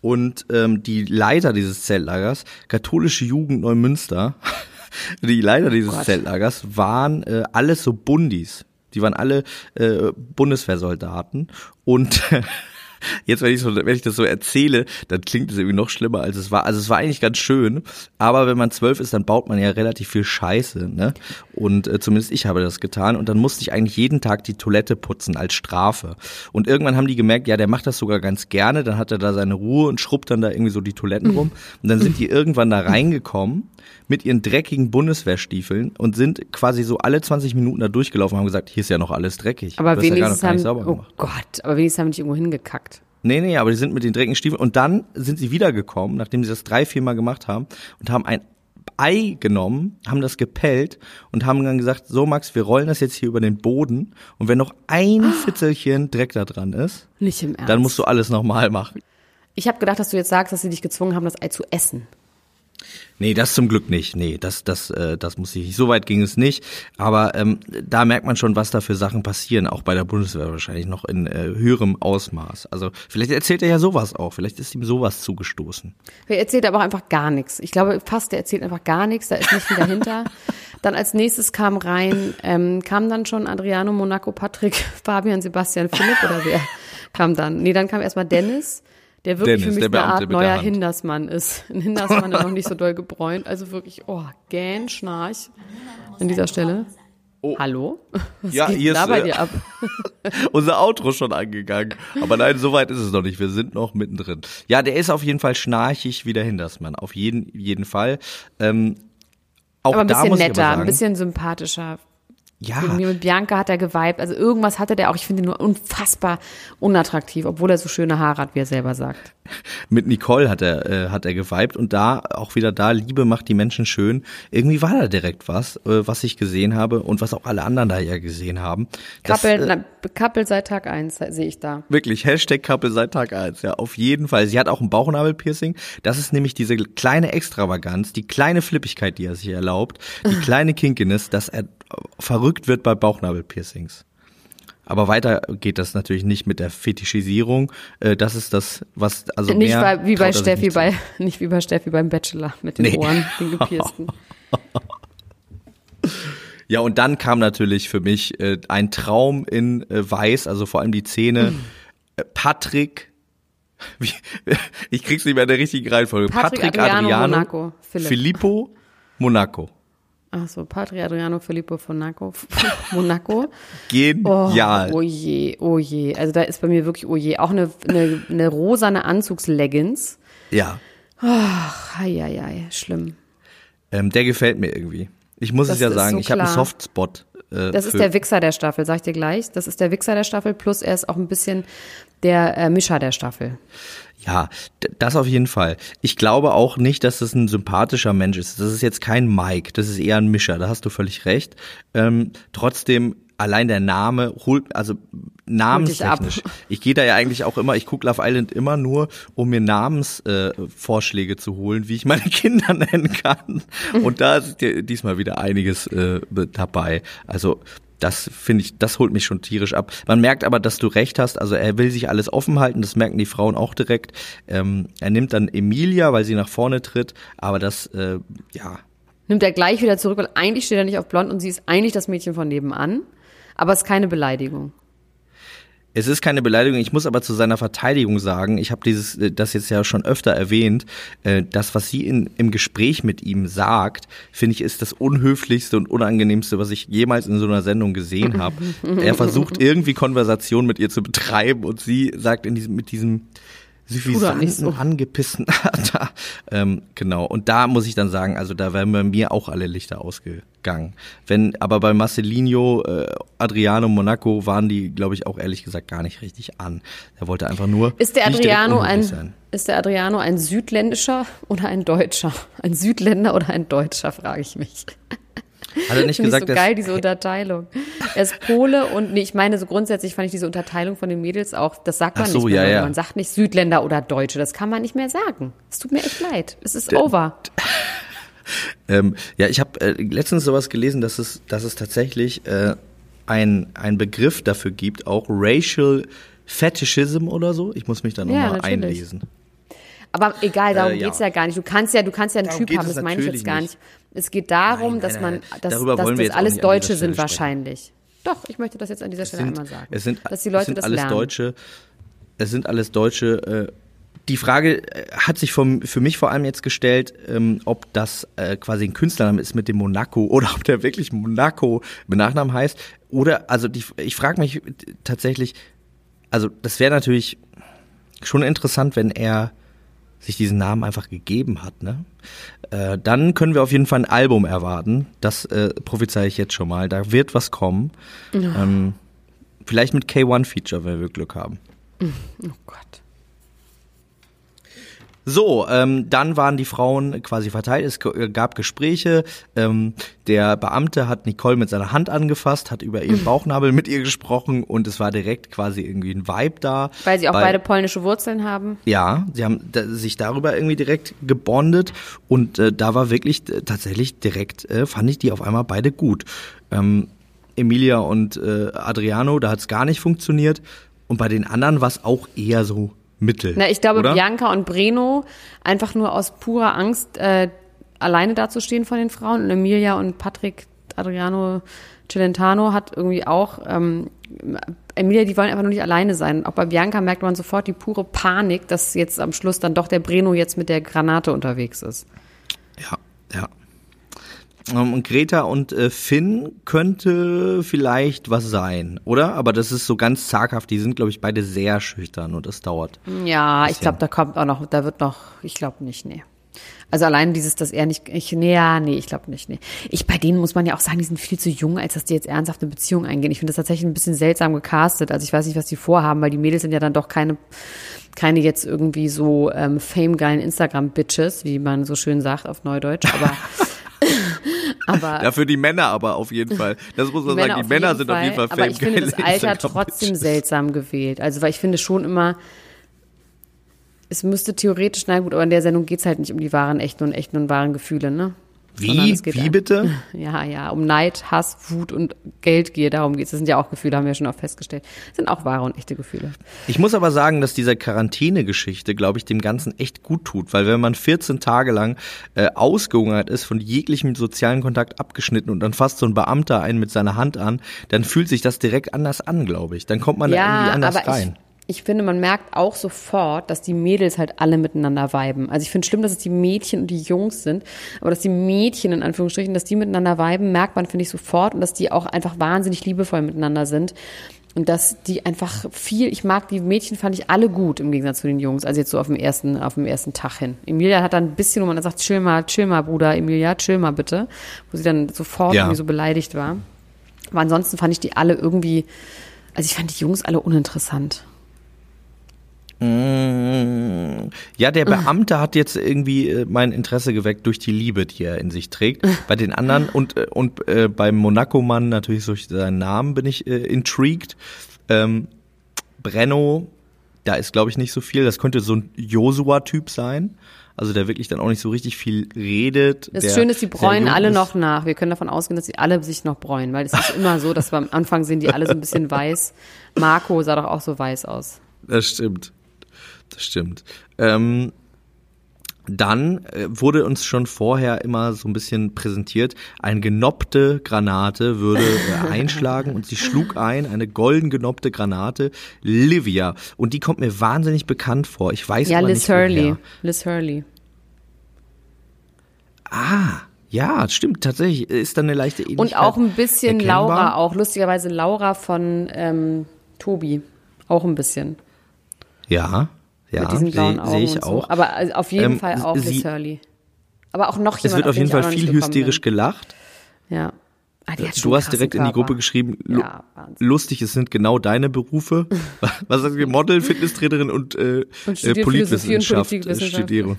Speaker 3: und ähm, die Leiter dieses Zeltlagers, katholische Jugend Neumünster, *laughs* die Leiter dieses
Speaker 2: Gott.
Speaker 3: Zeltlagers waren äh, alles so Bundis. Die waren alle äh, Bundeswehrsoldaten und *laughs* Jetzt, wenn ich, so, wenn ich das so erzähle, dann klingt es irgendwie noch schlimmer, als es war. Also es war eigentlich ganz schön, aber wenn man zwölf ist, dann baut man ja relativ viel Scheiße, ne? Und äh, zumindest ich habe das getan. Und dann musste ich eigentlich jeden Tag die Toilette putzen als Strafe. Und irgendwann haben die gemerkt, ja, der macht das sogar ganz gerne. Dann hat er da seine Ruhe und schrubbt dann da irgendwie so die Toiletten rum. Und dann sind die irgendwann da reingekommen mit ihren dreckigen Bundeswehrstiefeln und sind quasi so alle 20 Minuten da durchgelaufen und haben gesagt, hier ist ja noch alles dreckig.
Speaker 2: Aber
Speaker 3: ja
Speaker 2: wenigstens
Speaker 3: nicht
Speaker 2: haben, oh. Gott, aber wenigstens haben die nicht irgendwo hingekackt.
Speaker 3: Nee, nee, aber die sind mit den dreckigen Stiefeln. Und dann sind sie wiedergekommen, nachdem sie das drei, vier Mal gemacht haben und haben ein Ei genommen, haben das gepellt und haben dann gesagt, so Max, wir rollen das jetzt hier über den Boden und wenn noch ein Fitzelchen Dreck da dran ist, dann musst du alles nochmal machen.
Speaker 2: ich habe gedacht, dass du jetzt sagst, dass sie dich gezwungen haben, das Ei zu essen.
Speaker 3: Nee, das zum Glück nicht. Nee, das, das, äh, das muss ich nicht. So weit ging es nicht. Aber ähm, da merkt man schon, was da für Sachen passieren, auch bei der Bundeswehr wahrscheinlich noch in äh, höherem Ausmaß. Also vielleicht erzählt er ja sowas auch. Vielleicht ist ihm sowas zugestoßen.
Speaker 2: Er erzählt aber auch einfach gar nichts. Ich glaube fast, der erzählt einfach gar nichts, da ist nicht viel dahinter. *laughs* dann als nächstes kam rein, ähm, kam dann schon Adriano, Monaco, Patrick, *laughs* Fabian, Sebastian, Philipp oder wer kam dann? Nee, dann kam erstmal Dennis, der wirklich
Speaker 3: Dennis,
Speaker 2: für mich
Speaker 3: der
Speaker 2: eine Art neuer
Speaker 3: Hand.
Speaker 2: Hindersmann ist. *laughs* Ein Hindersmann, der noch nicht so doll gebräunt. Also wirklich, oh, gähn, schnarch an dieser Stelle. Hallo? Was
Speaker 3: Ja,
Speaker 2: geht
Speaker 3: hier
Speaker 2: da
Speaker 3: ist,
Speaker 2: bei
Speaker 3: äh,
Speaker 2: dir ab? *laughs*
Speaker 3: Unser Outro schon angegangen. Aber nein, so weit ist es noch nicht. Wir sind noch mittendrin. Ja, der ist auf jeden Fall schnarchig wie der Hindersmann. Auf jeden, jeden Fall. Ähm, auch
Speaker 2: Aber ein bisschen netter,
Speaker 3: sagen,
Speaker 2: ein bisschen sympathischer.
Speaker 3: Ja,
Speaker 2: Irgendwie mit Bianca hat er geweibt. Also irgendwas hatte der auch. Ich finde ihn nur unfassbar unattraktiv, obwohl er so schöne Haare hat, wie er selber sagt. *laughs*
Speaker 3: mit Nicole hat er, äh, hat er geweibt und da, auch wieder da, Liebe macht die Menschen schön. Irgendwie war da direkt was, äh, was ich gesehen habe und was auch alle anderen da ja gesehen haben. Das,
Speaker 2: Couple,
Speaker 3: äh,
Speaker 2: na, Couple seit Tag eins sehe ich da.
Speaker 3: Wirklich, Hashtag Couple seit Tag eins ja, auf jeden Fall. Sie hat auch ein Bauchnabelpiercing. Das ist nämlich diese kleine Extravaganz, die kleine Flippigkeit, die er sich erlaubt, die *laughs* kleine Kinkiness, dass er verrückt wird bei Bauchnabelpiercings. Aber weiter geht das natürlich nicht mit der Fetischisierung. Äh, Das ist das, was, also
Speaker 2: Nicht
Speaker 3: mehr
Speaker 2: bei, wie bei Steffi
Speaker 3: nicht
Speaker 2: bei, *laughs* nicht wie bei Steffi beim Bachelor mit den
Speaker 3: Nee.
Speaker 2: Ohren, den gepiersten. *laughs*
Speaker 3: Ja, und dann kam natürlich für mich äh, ein Traum in äh, Weiß, also vor allem die Szene. Äh, Patrick, *laughs* wie, ich krieg's nicht mehr in der richtigen Reihenfolge.
Speaker 2: Patrick Adriano, Monaco, Philipp.
Speaker 3: Filippo, Monaco.
Speaker 2: Ach so, Patri Adriano Filippo von *laughs* Monaco. Monaco. Oh,
Speaker 3: Genial.
Speaker 2: oh je, oh je. Also da ist bei mir wirklich oh je. Auch eine, eine, eine rosane Anzugsleggings.
Speaker 3: Ja,
Speaker 2: Ach, hei, hei, hei, schlimm.
Speaker 3: ähm, der gefällt mir irgendwie. Ich muss
Speaker 2: Das
Speaker 3: es ja sagen,
Speaker 2: so
Speaker 3: ich habe einen. Softspot. Äh,
Speaker 2: Das ist der Wichser der Staffel, sag ich dir gleich. Das ist der Wichser der Staffel, plus er ist auch ein bisschen der äh, Mischer der Staffel.
Speaker 3: Ja, das auf jeden Fall. Ich glaube auch nicht, dass das ein sympathischer Mensch ist. Das ist jetzt kein Mike, das ist eher ein Mischer, da hast du völlig recht. Ähm, trotzdem, allein der Name holt, also namenstechnisch. Ich gehe da ja eigentlich auch immer, ich gucke Love Island immer nur, um mir Namensvorschläge äh, zu holen, wie ich meine *laughs* Kinder nennen kann. Und da ist diesmal wieder einiges äh, dabei. Also das finde ich, das holt mich schon tierisch ab. Man merkt aber, dass du recht hast. Also er will sich alles offen halten. Das merken die Frauen auch direkt. Ähm, er nimmt dann Emilia, weil sie nach vorne tritt. Aber das, äh, ja,
Speaker 2: Nimmt er gleich wieder zurück, weil eigentlich steht er nicht auf blond und sie ist eigentlich das Mädchen von nebenan. Aber es ist keine Beleidigung.
Speaker 3: Es ist keine Beleidigung, ich muss aber zu seiner Verteidigung sagen, ich habe dieses äh, das jetzt ja schon öfter erwähnt, äh, das was sie in, im Gespräch mit ihm sagt, finde ich ist das unhöflichste und unangenehmste, was ich jemals in so einer Sendung gesehen habe. *laughs* er versucht irgendwie Konversation mit ihr zu betreiben und sie sagt in diesem mit diesem suffisanten,
Speaker 2: so.
Speaker 3: angepissten *laughs* da, ähm, genau. Und da muss ich dann sagen, also da wären bei mir auch alle Lichter ausgegangen. Wenn, aber bei Marcelinho, äh, Adriano, Monaco waren die, glaube ich, auch ehrlich gesagt gar nicht richtig an. Er wollte einfach nur.
Speaker 2: Ist der Adriano ein,
Speaker 3: sein.
Speaker 2: ist der Adriano ein südländischer oder ein Deutscher? Ein Südländer oder ein Deutscher, frage ich mich.
Speaker 3: Hat er nicht
Speaker 2: Finde ich
Speaker 3: gesagt,
Speaker 2: so geil, diese Unterteilung. Er ist Pole und nee, ich meine, so grundsätzlich fand ich diese Unterteilung von den Mädels auch, das sagt man
Speaker 3: so,
Speaker 2: nicht mehr.
Speaker 3: ja, ja.
Speaker 2: Man sagt nicht Südländer oder Deutsche, das kann man nicht mehr sagen. Es tut mir echt leid. Es ist over. *laughs*
Speaker 3: Ähm, ja, ich habe äh, letztens sowas gelesen, dass es, dass es tatsächlich äh, ein, ein Begriff dafür gibt, auch Racial Fetishism oder so. Ich muss mich da
Speaker 2: Ja,
Speaker 3: nochmal
Speaker 2: natürlich.
Speaker 3: einlesen.
Speaker 2: Aber egal, darum
Speaker 3: Äh, ja.
Speaker 2: geht's ja gar nicht. Du kannst ja, du kannst ja einen
Speaker 3: Darum
Speaker 2: Typ haben, das meine ich jetzt gar
Speaker 3: nicht.
Speaker 2: nicht. Es geht darum,
Speaker 3: Nein,
Speaker 2: dass man, dass,
Speaker 3: Darüber
Speaker 2: dass das alles Deutsche sind
Speaker 3: sprechen.
Speaker 2: wahrscheinlich. Doch, ich möchte das jetzt an dieser Stelle einmal sagen.
Speaker 3: Es sind,
Speaker 2: dass die
Speaker 3: es
Speaker 2: Leute
Speaker 3: sind
Speaker 2: das
Speaker 3: alles
Speaker 2: lernen.
Speaker 3: Deutsche. Es sind alles Deutsche. Äh, die Frage äh, hat sich vom, für mich vor allem jetzt gestellt, ähm, ob das äh, quasi ein Künstlername ist mit dem Monaco *laughs* oder ob der wirklich Monaco mit Nachnamen heißt. Oder, also die, ich frage mich tatsächlich, also das wäre natürlich schon interessant, wenn er sich diesen Namen einfach gegeben hat. Ne? Äh, dann können wir auf jeden Fall ein Album erwarten. Das äh, prophezei ich jetzt schon mal. Da wird was kommen. Ähm, vielleicht mit K1-Feature, wenn wir Glück haben.
Speaker 2: Oh Gott.
Speaker 3: So, ähm, dann waren die Frauen quasi verteilt, es gab Gespräche. Ähm, der Beamte hat Nicole mit seiner Hand angefasst, hat über ihren *laughs* Bauchnabel mit ihr gesprochen und es war direkt quasi irgendwie ein Vibe da.
Speaker 2: Weil sie auch
Speaker 3: Weil-
Speaker 2: beide polnische Wurzeln haben.
Speaker 3: Ja, sie haben da, sich darüber irgendwie direkt gebondet und äh, da war wirklich äh, tatsächlich direkt, äh, fand ich die auf einmal beide gut. Ähm, Emilia und äh, Adriano, da hat es gar nicht funktioniert und bei den anderen war es auch eher so mittel.
Speaker 2: Na, ich glaube,
Speaker 3: oder?
Speaker 2: Bianca und Breno einfach nur aus purer Angst äh, alleine dazustehen von den Frauen. Und Emilia und Patrick Adriano Celentano hat irgendwie auch ähm, Emilia, die wollen einfach nur nicht alleine sein. Auch bei Bianca merkt man sofort die pure Panik, dass jetzt am Schluss dann doch der Breno jetzt mit der Granate unterwegs ist.
Speaker 3: Ja, ja. Ähm, Und Greta und äh, Finn könnte vielleicht was sein, oder? Aber das ist so ganz zaghaft. Die sind, glaube ich, beide sehr schüchtern und das dauert.
Speaker 2: Ja, ich glaube, da kommt auch noch, da wird noch, ich glaube nicht, nee. Also allein dieses, dass er nicht, ich, nee, ja, nee, ich glaube nicht, nee. Ich, bei denen muss man ja auch sagen, die sind viel zu jung, als dass die jetzt ernsthaft eine Beziehung eingehen. Ich finde das tatsächlich ein bisschen seltsam gecastet. Also ich weiß nicht, was die vorhaben, weil die Mädels sind ja dann doch keine, keine jetzt irgendwie so ähm, famegeilen Instagram-Bitches, wie man so schön sagt auf Neudeutsch, aber, *laughs* *laughs* aber
Speaker 3: Ja, für die Männer aber auf jeden Fall. Das muss man sagen. Die Männer sind auf jeden Fall
Speaker 2: Aber ich finde das Alter *laughs* trotzdem seltsam gewählt. Also, weil ich finde schon immer, es müsste theoretisch, na gut, aber in der Sendung geht's halt nicht um die wahren, echten und echten und wahren Gefühle, ne?
Speaker 3: Wie? Wie bitte? *laughs*
Speaker 2: Ja, ja, um Neid, Hass, Wut und Geldgier, darum geht es. Das sind ja auch Gefühle, haben wir schon oft festgestellt. Das sind auch wahre und echte Gefühle.
Speaker 3: Ich muss aber sagen, dass diese Quarantäne-Geschichte, glaube ich, dem Ganzen echt gut tut, weil wenn man 14 Tage lang äh, ausgehungert ist, von jeglichem sozialen Kontakt abgeschnitten und dann fasst so ein Beamter einen mit seiner Hand an, dann fühlt sich das direkt anders an, glaube ich. Dann kommt man da irgendwie anders rein.
Speaker 2: Ich, ich finde, man merkt auch sofort, dass die Mädels halt alle miteinander viben. Also ich finde schlimm, dass es die Mädchen und die Jungs sind, aber dass die Mädchen in Anführungsstrichen, dass die miteinander viben, merkt man, finde ich, sofort und dass die auch einfach wahnsinnig liebevoll miteinander sind. Und dass die einfach viel, ich mag die Mädchen, fand ich alle gut im Gegensatz zu den Jungs, also jetzt so auf dem ersten, auf dem ersten Tag hin. Emilia hat dann ein bisschen, wo man dann sagt, chill mal, chill mal, Bruder, Emilia, chill mal bitte, wo sie dann sofort
Speaker 3: Ja.
Speaker 2: irgendwie so beleidigt war. Aber ansonsten fand ich die alle irgendwie, also ich fand die Jungs alle uninteressant.
Speaker 3: Mm, Ja, der Beamte hat jetzt irgendwie äh, mein Interesse geweckt durch die Liebe, die er in sich trägt. Bei den anderen und äh, und äh, beim Monaco-Mann natürlich durch seinen Namen bin ich äh, intrigued. Ähm, Brenno, da ist glaube ich nicht so viel. Das könnte so ein Josua-Typ sein. Also der wirklich dann auch nicht so richtig viel redet.
Speaker 2: Das Schöne ist, die bräunen alle
Speaker 3: ist.
Speaker 2: noch nach. Wir können davon ausgehen, dass sie alle sich noch bräunen, weil es ist immer so, dass wir am Anfang sehen die alle so ein bisschen *laughs* weiß. Marco sah doch auch so weiß aus.
Speaker 3: Das stimmt. Das stimmt. Ähm, dann äh, wurde uns schon vorher immer so ein bisschen präsentiert, eine genoppte Granate würde äh, *laughs* einschlagen und sie schlug ein, eine golden genoppte Granate, Livia. Und die kommt mir wahnsinnig bekannt vor. Ich weiß
Speaker 2: Ja,
Speaker 3: aber
Speaker 2: Liz
Speaker 3: nicht
Speaker 2: Hurley.
Speaker 3: woher.
Speaker 2: Liz Hurley.
Speaker 3: Ah, ja, stimmt, tatsächlich ist da eine leichte Ähnlichkeit.
Speaker 2: Und auch ein bisschen
Speaker 3: erkennbar.
Speaker 2: Laura, auch lustigerweise Laura von ähm, Tobi. Auch ein bisschen.
Speaker 3: Ja, ja,
Speaker 2: mit diesen blauen
Speaker 3: sehe
Speaker 2: Augen
Speaker 3: seh ich
Speaker 2: und so.
Speaker 3: auch.
Speaker 2: Aber also auf jeden
Speaker 3: Ähm,
Speaker 2: Fall auch
Speaker 3: sie-
Speaker 2: Liz Hurley. Aber auch noch
Speaker 3: es
Speaker 2: jemand,
Speaker 3: wird auf
Speaker 2: den
Speaker 3: jeden Fall
Speaker 2: auch
Speaker 3: viel hysterisch
Speaker 2: bin.
Speaker 3: gelacht.
Speaker 2: Ja. Ah,
Speaker 3: Du hast direkt in die Gruppe
Speaker 2: Körper.
Speaker 3: geschrieben,
Speaker 2: Ja,
Speaker 3: lustig, es sind genau deine Berufe. *laughs* Was sagst du, Model, Fitnesstrainerin und, äh,
Speaker 2: Und
Speaker 3: äh, Politwissenschaft,
Speaker 2: und Politikwissenschaft.
Speaker 3: äh, Studierung.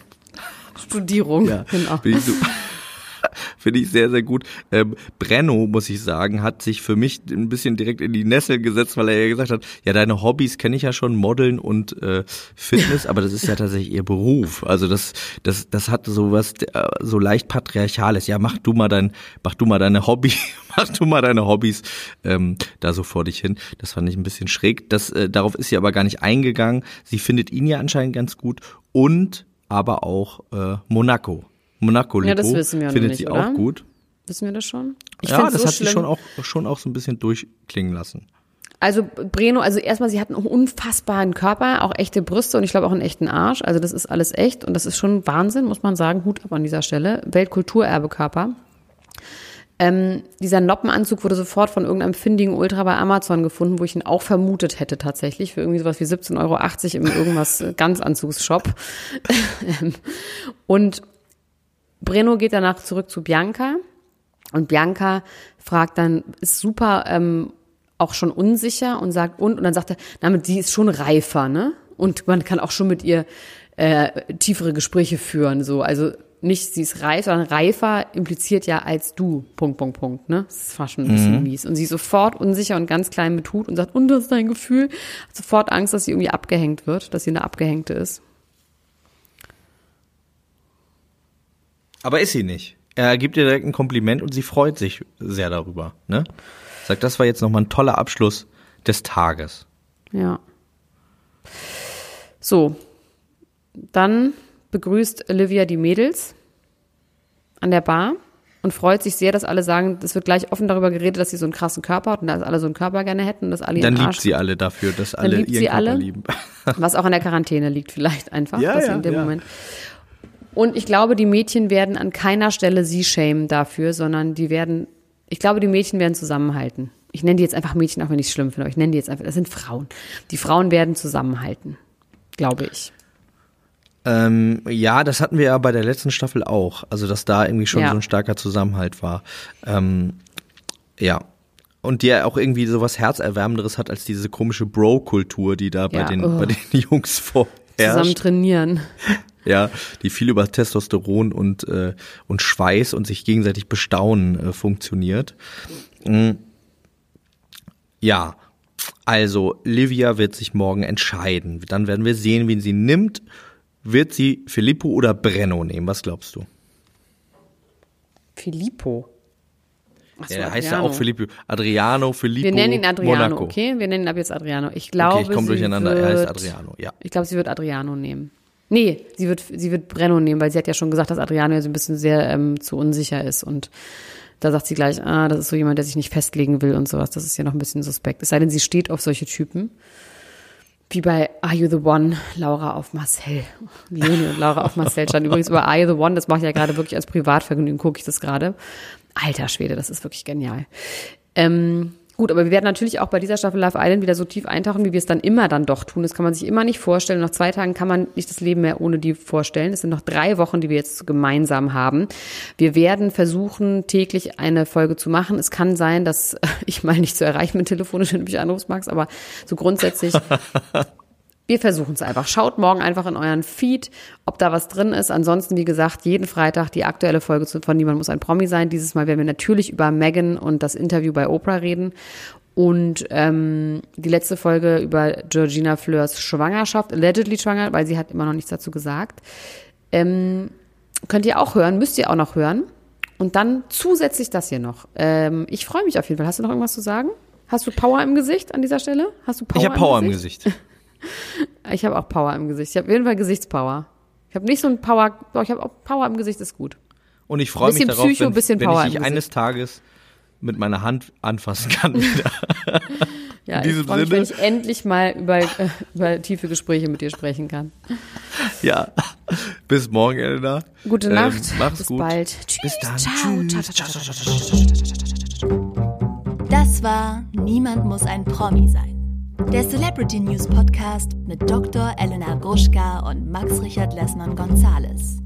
Speaker 2: Studierung.
Speaker 3: Ja,
Speaker 2: Genau. *laughs*
Speaker 3: Finde ich, sehr, sehr gut. Ähm, Brenno, muss ich sagen, hat sich für mich ein bisschen direkt in die Nessel gesetzt, weil er ja gesagt hat, ja, deine Hobbys kenne ich ja schon, Modeln und äh, Fitness, aber das ist ja tatsächlich ihr Beruf. Also das, das, das hat sowas äh, so leicht patriarchales. Ja, mach du mal dein, mach du mal deine Hobby, *laughs* mach du mal deine Hobbys ähm, da so vor dich hin. Das fand ich ein bisschen schräg. Das, äh, darauf ist sie aber gar nicht eingegangen. Sie findet ihn ja anscheinend ganz gut und aber auch äh, Monaco. Monaco
Speaker 2: Ja, das
Speaker 3: Lipo
Speaker 2: wissen wir
Speaker 3: findet
Speaker 2: nicht,
Speaker 3: sie
Speaker 2: oder?
Speaker 3: auch gut.
Speaker 2: Wissen wir das schon? Ich
Speaker 3: ja, das
Speaker 2: so
Speaker 3: hat sie
Speaker 2: schlimm.
Speaker 3: schon auch schon auch so ein bisschen durchklingen lassen.
Speaker 2: Also Breno, also erstmal, sie hat einen unfassbaren Körper, auch echte Brüste und ich glaube auch einen echten Arsch. Also das ist alles echt und das ist schon Wahnsinn, muss man sagen. Hut ab an dieser Stelle. Weltkulturerbekörper. Ähm, dieser Noppenanzug wurde sofort von irgendeinem findigen Ultra bei Amazon gefunden, wo ich ihn auch vermutet hätte tatsächlich, für irgendwie sowas wie 17,80 Euro im irgendwas äh, Ganzanzugsshop. *laughs* Ähm, und Breno geht danach zurück zu Bianca und Bianca fragt dann, ist super ähm, auch schon unsicher und sagt, und, und dann sagt er, damit sie ist schon reifer, ne? Und man kann auch schon mit ihr äh, tiefere Gespräche führen, so. Also nicht, sie ist reif, sondern reifer impliziert ja als du, Punkt, Punkt, Punkt, ne? Das ist fast schon ein bisschen mies. Und sie ist sofort unsicher und ganz klein mit Hut und sagt, und das ist dein Gefühl? Hat sofort Angst, dass sie irgendwie abgehängt wird, dass sie eine Abgehängte ist.
Speaker 3: Aber ist sie nicht. Er gibt ihr direkt ein Kompliment und sie freut sich sehr darüber. Ne? Sagt, das war jetzt nochmal ein toller Abschluss des Tages.
Speaker 2: Ja. So. Dann begrüßt Olivia die Mädels an der Bar und freut sich sehr, dass alle sagen, es wird gleich offen darüber geredet, dass sie so einen krassen Körper hat und dass alle so einen Körper gerne hätten und dass alle
Speaker 3: Dann liebt sie alle dafür, dass alle ihren
Speaker 2: sie
Speaker 3: Körper
Speaker 2: alle.
Speaker 3: lieben.
Speaker 2: was auch an der Quarantäne liegt vielleicht einfach,
Speaker 3: Ja,
Speaker 2: dass sie
Speaker 3: ja,
Speaker 2: in dem
Speaker 3: ja.
Speaker 2: Moment. Und ich glaube, die Mädchen werden an keiner Stelle sie schämen dafür, sondern die werden, ich glaube, die Mädchen werden zusammenhalten. Ich nenne die jetzt einfach Mädchen, auch wenn ich es schlimm finde, aber ich nenne die jetzt einfach, das sind Frauen. Die Frauen werden zusammenhalten, glaube ich.
Speaker 3: Ähm, ja, das hatten wir ja bei der letzten Staffel auch. Also, dass da irgendwie schon
Speaker 2: Ja.
Speaker 3: so ein starker Zusammenhalt war. Ähm, ja. Und die ja auch irgendwie sowas Herzerwärmenderes hat als diese komische Bro-Kultur, die da bei,
Speaker 2: Ja,
Speaker 3: den,
Speaker 2: oh.
Speaker 3: bei den *laughs* Jungs
Speaker 2: Zusammen
Speaker 3: vorherrscht.
Speaker 2: trainieren.
Speaker 3: Ja, die viel über Testosteron und, äh, und Schweiß und sich gegenseitig bestaunen äh, funktioniert. Mm. Ja, also Livia wird sich morgen entscheiden. Dann werden wir sehen, wen sie nimmt. Wird sie Filippo oder Brenno nehmen? Was glaubst du?
Speaker 2: Filippo. Ach so,
Speaker 3: Ja, der heißt ja auch Filippo. Adriano, Filippo.
Speaker 2: Wir nennen ihn Adriano,
Speaker 3: Monaco.
Speaker 2: okay? Wir nennen ihn ab jetzt Adriano. Ich glaube,
Speaker 3: Okay, ich komme durcheinander.
Speaker 2: Wird,
Speaker 3: Er heißt Adriano, ja.
Speaker 2: Ich glaube, sie wird Adriano nehmen. Nee, sie wird, sie wird Brenno nehmen, weil sie hat ja schon gesagt, dass Adriano ja so ein bisschen sehr ähm, zu unsicher ist. Und da sagt sie gleich, ah, das ist so jemand, der sich nicht festlegen will und sowas. Das ist ja noch ein bisschen suspekt. Es sei denn, sie steht auf solche Typen. Wie bei Are You the One, Laura auf Marcel. Leonie und Laura auf Marcel stand übrigens über Are You the One, das mache ich ja gerade wirklich als Privatvergnügen, gucke ich das gerade. Alter Schwede, das ist wirklich genial. Ähm, gut, aber wir werden natürlich auch bei dieser Staffel Love Island wieder so tief eintauchen, wie wir es dann immer dann doch tun. Das kann man sich immer nicht vorstellen. Nach zwei Tagen kann man nicht das Leben mehr ohne die vorstellen. Es sind noch drei Wochen, die wir jetzt gemeinsam haben. Wir werden versuchen, täglich eine Folge zu machen. Es kann sein, dass *laughs* ich mal nicht zu erreichen bin telefonisch, wenn du mich anrufst, Max, aber so grundsätzlich *laughs* wir versuchen es einfach. Schaut morgen einfach in euren Feed, ob da was drin ist. Ansonsten, wie gesagt, jeden Freitag die aktuelle Folge von Niemand muss ein Promi sein. Dieses Mal werden wir natürlich über Megan und das Interview bei Oprah reden. Und ähm, die letzte Folge über Georgina Fleurs Schwangerschaft, allegedly schwanger, weil sie hat immer noch nichts dazu gesagt. Ähm, könnt ihr auch hören, müsst ihr auch noch hören. Und dann zusätzlich das hier noch. Ähm, ich freue mich auf jeden Fall. Hast du noch irgendwas zu sagen? Hast du Power im Gesicht an dieser Stelle? Hast du Power
Speaker 3: Ich habe Power im Gesicht. *laughs*
Speaker 2: ich habe auch Power im Gesicht. Ich habe auf jeden Fall Gesichtspower. Ich habe nicht so ein Power, doch ich habe auch Power im Gesicht, ist gut.
Speaker 3: Und ich freue mich darauf,
Speaker 2: Psycho,
Speaker 3: wenn,
Speaker 2: bisschen
Speaker 3: wenn
Speaker 2: Power
Speaker 3: ich dich eines Tages mit meiner Hand anfassen kann. wieder.
Speaker 2: Ja,
Speaker 3: In
Speaker 2: ich freue mich, wenn ich endlich mal über, äh, über tiefe Gespräche mit dir sprechen kann.
Speaker 3: ja. Bis morgen, Elena.
Speaker 2: Gute
Speaker 3: Ähm,
Speaker 2: Nacht.
Speaker 3: mach's
Speaker 2: Bis
Speaker 3: gut.
Speaker 2: bald. Tschüss.
Speaker 3: Bis dann.
Speaker 2: Ciao.
Speaker 3: Tschüss.
Speaker 2: Ciao, ciao, ciao, ciao, ciao, ciao, ciao, ciao.
Speaker 1: Das war Niemand muss ein Promi sein. Der Celebrity News Podcast mit Dr. Elena Gruschka und Max Richard Lessmann Gonzales.